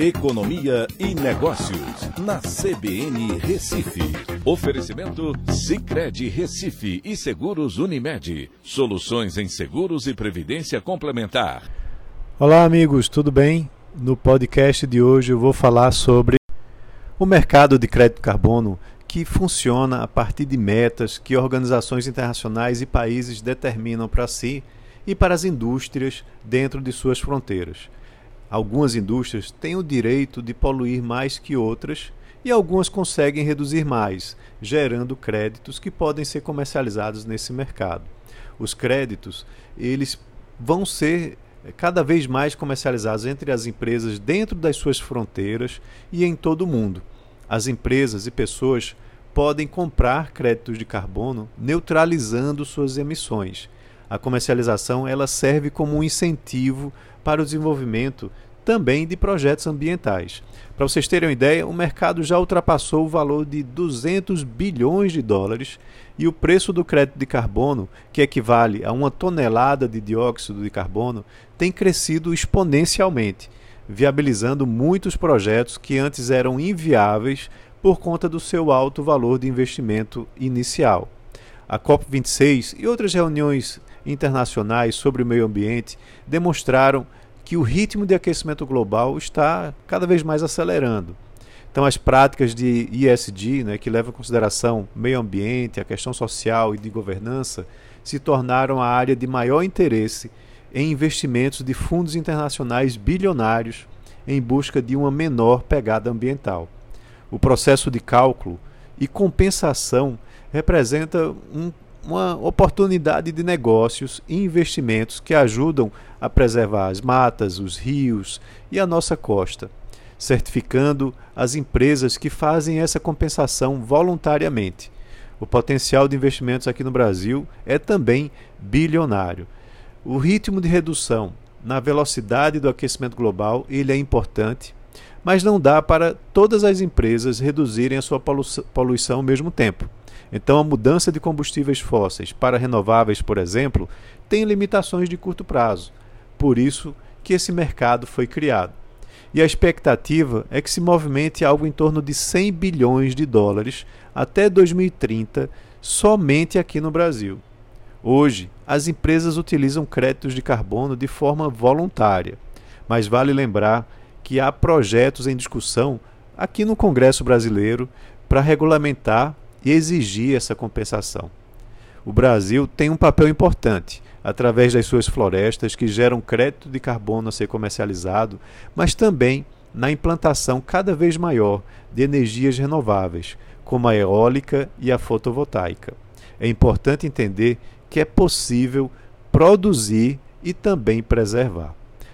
Economia e Negócios, na CBN Recife. Oferecimento Cicred Recife e Seguros Unimed. Soluções em seguros e previdência complementar. Olá, amigos, tudo bem? No podcast de hoje eu vou falar sobre o mercado de crédito carbono que funciona a partir de metas que organizações internacionais e países determinam para si e para as indústrias dentro de suas fronteiras. Algumas indústrias têm o direito de poluir mais que outras e algumas conseguem reduzir mais, gerando créditos que podem ser comercializados nesse mercado. Os créditos, eles vão ser cada vez mais comercializados entre as empresas dentro das suas fronteiras e em todo o mundo. As empresas e pessoas podem comprar créditos de carbono neutralizando suas emissões. A comercialização ela serve como um incentivo para o desenvolvimento também de projetos ambientais. Para vocês terem uma ideia, o mercado já ultrapassou o valor de 200 bilhões de dólares e o preço do crédito de carbono, que equivale a uma tonelada de dióxido de carbono, tem crescido exponencialmente, viabilizando muitos projetos que antes eram inviáveis por conta do seu alto valor de investimento inicial. A COP26 e outras reuniões internacionais sobre o meio ambiente demonstraram que o ritmo de aquecimento global está cada vez mais acelerando. Então, as práticas de ISD, né, que levam em consideração meio ambiente, a questão social e de governança, se tornaram a área de maior interesse em investimentos de fundos internacionais bilionários em busca de uma menor pegada ambiental. O processo de cálculo e compensação representa um uma oportunidade de negócios e investimentos que ajudam a preservar as matas, os rios e a nossa costa, certificando as empresas que fazem essa compensação voluntariamente. O potencial de investimentos aqui no Brasil é também bilionário. O ritmo de redução na velocidade do aquecimento global ele é importante, mas não dá para todas as empresas reduzirem a sua poluição ao mesmo tempo. Então, a mudança de combustíveis fósseis para renováveis, por exemplo, tem limitações de curto prazo. Por isso que esse mercado foi criado. E a expectativa é que se movimente algo em torno de 100 bilhões de dólares até 2030 somente aqui no Brasil. Hoje, as empresas utilizam créditos de carbono de forma voluntária, mas vale lembrar que há projetos em discussão aqui no Congresso Brasileiro para regulamentar e exigir essa compensação. O Brasil tem um papel importante através das suas florestas que geram crédito de carbono a ser comercializado, mas também na implantação cada vez maior de energias renováveis, como a eólica e a fotovoltaica. É importante entender que é possível produzir e também preservar.